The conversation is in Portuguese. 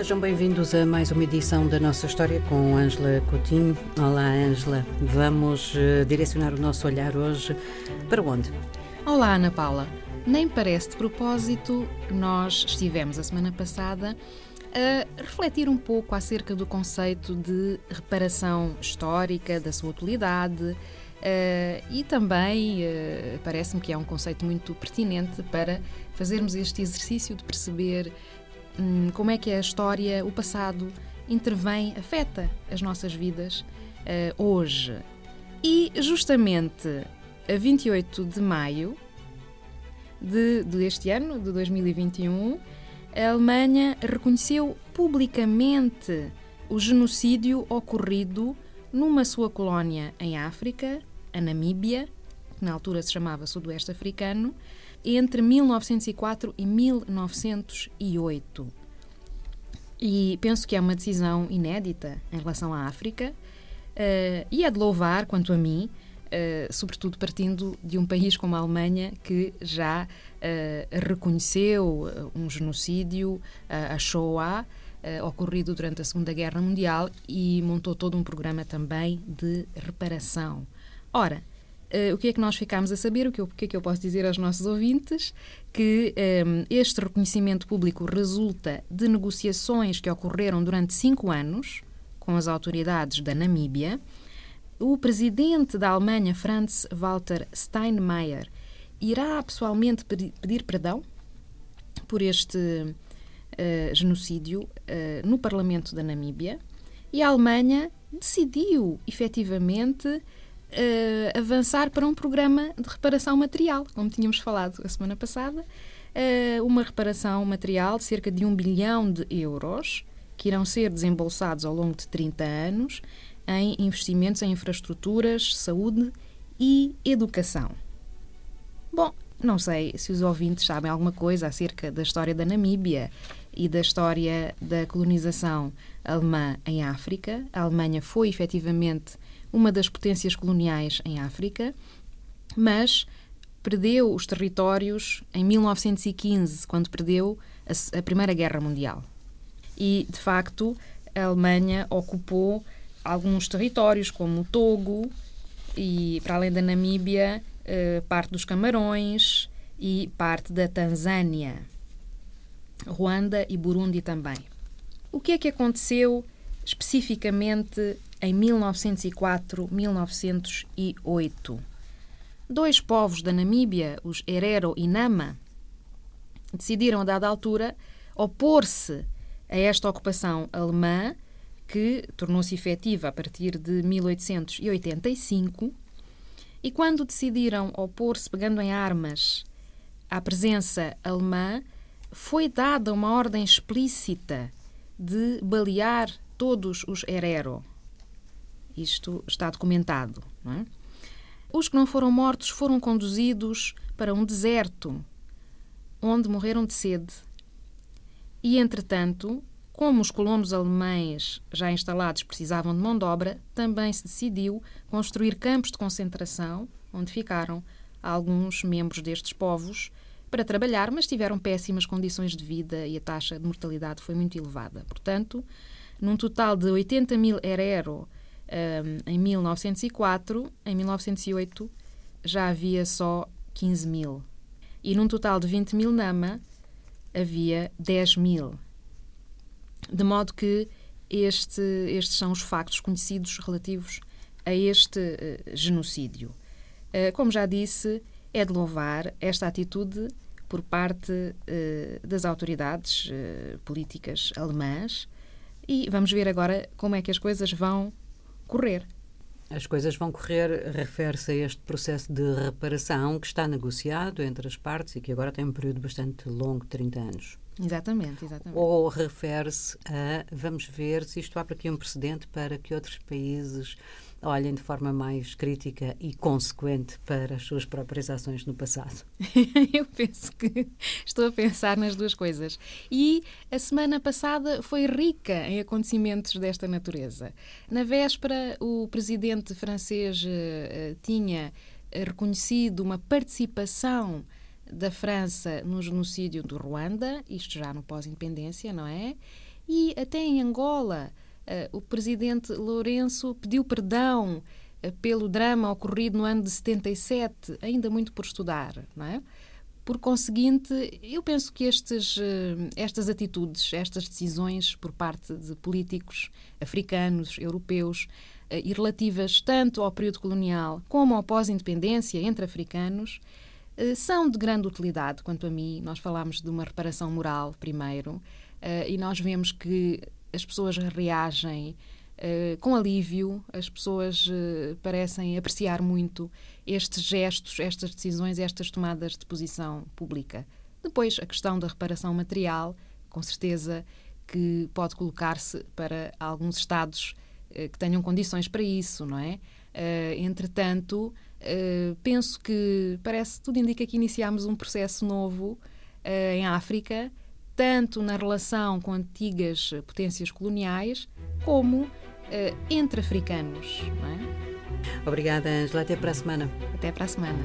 sejam bem-vindos a mais uma edição da nossa história com Ângela Coutinho. Olá, Ângela. Vamos uh, direcionar o nosso olhar hoje para onde? Olá, Ana Paula. Nem parece de propósito, nós estivemos a semana passada a refletir um pouco acerca do conceito de reparação histórica, da sua utilidade. Uh, e também uh, parece-me que é um conceito muito pertinente para fazermos este exercício de perceber um, como é que a história, o passado, intervém, afeta as nossas vidas uh, hoje. E justamente a 28 de maio de, deste ano, de 2021, a Alemanha reconheceu publicamente o genocídio ocorrido numa sua colónia em África, a Namíbia, que na altura se chamava Sudoeste Africano, entre 1904 e 1908. E penso que é uma decisão inédita em relação à África uh, e é de louvar, quanto a mim, uh, sobretudo partindo de um país como a Alemanha que já uh, reconheceu um genocídio, a Shoah, ocorrido durante a Segunda Guerra Mundial e montou todo um programa também de reparação. Ora, Uh, o que é que nós ficámos a saber? O que, eu, o que é que eu posso dizer aos nossos ouvintes? Que um, ehm, este reconhecimento público resulta de negociações que ocorreram durante cinco anos com as autoridades da Namíbia. O presidente da Alemanha, Franz Walter Steinmeier, irá pessoalmente pedir perdão por este uh, genocídio uh, no Parlamento da Namíbia e a Alemanha decidiu efetivamente uh, avançar para um programa de reparação material, como tínhamos falado a semana passada. Uh, uma reparação material de cerca de um bilhão de euros, que irão ser desembolsados ao longo de 30 anos em investimentos em infraestruturas, saúde e educação. Bom, não sei se os ouvintes sabem alguma coisa acerca da história da Namíbia e da história da colonização alemã em África. A Alemanha foi efetivamente uma das potências coloniais em África, mas perdeu os territórios em 1915, quando perdeu a, a Primeira Guerra Mundial. E, de facto, a Alemanha ocupou alguns territórios, como o Togo e, para além da Namíbia, eh, parte dos Camarões e parte da Tanzânia, Ruanda e Burundi também. O que é que aconteceu especificamente em 1904-1908. Dois povos da Namíbia, os Herero e Nama, decidiram, a dada altura, opor-se a esta ocupação alemã, que tornou-se efetiva a partir de 1885. E quando decidiram opor-se, pegando em armas, à presença alemã, foi dada uma ordem explícita de balear todos os Herero, isto está documentado. É? Os que não foram mortos foram conduzidos para um deserto, onde morreram de sede. E, entretanto, como os colonos alemães já instalados precisavam de mão de obra, também se decidiu construir campos de concentração, onde ficaram alguns membros destes povos para trabalhar, mas tiveram péssimas condições de vida e a taxa de mortalidade foi muito elevada. Portanto, num total de 80 mil herero em 1904, em 1908 já havia só 15 mil. E num total de 20 mil Nama havia 10 mil. De modo que este, estes são os factos conhecidos relativos a este uh, genocídio. Uh, como já disse, é de louvar esta atitude por parte uh, das autoridades políticas alemãs e vamos ver agora como é que as coisas vão correr. As coisas vão correr, refere-se a este processo de reparação que está negociado entre as partes e que agora tem um período bastante longo, 30 anos. Exatamente, exatamente. Ou refere-se a, vamos ver se isto abre aqui um precedente para que outros países olhem de forma mais crítica e consequente para as suas próprias ações no passado. Eu penso que estou a pensar nas duas coisas. E a semana passada foi rica em acontecimentos desta natureza. Na véspera, o presidente francês uh, tinha reconhecido uma participação da França no genocídio do Ruanda, isto já no pós-independência, não é? E até em Angola, o presidente Lourenço pediu perdão pelo drama ocorrido no ano de 77, ainda muito por estudar, não é? Por conseguinte, eu penso que estes, eh, estas atitudes, estas decisões por parte de políticos africanos, europeus, eh, e relativas tanto ao período colonial como ao pós-independência entre africanos, eh, são de grande utilidade, quanto a mim. Nós falámos de uma reparação moral primeiro, e nós vemos que as pessoas reagem Uh, com alívio, as pessoas uh, parecem apreciar muito estes gestos, estas decisões, estas tomadas de posição pública. Depois, a questão da reparação material, com certeza que pode colocar-se para alguns Estados uh, que tenham condições para isso, não é? entretanto, penso que parece, tudo indica que iniciamos um processo novo em África, tanto na relação com antigas potências coloniais, como uh, entre africanos. É? Obrigada, Angela. Até para a semana. Até para a semana.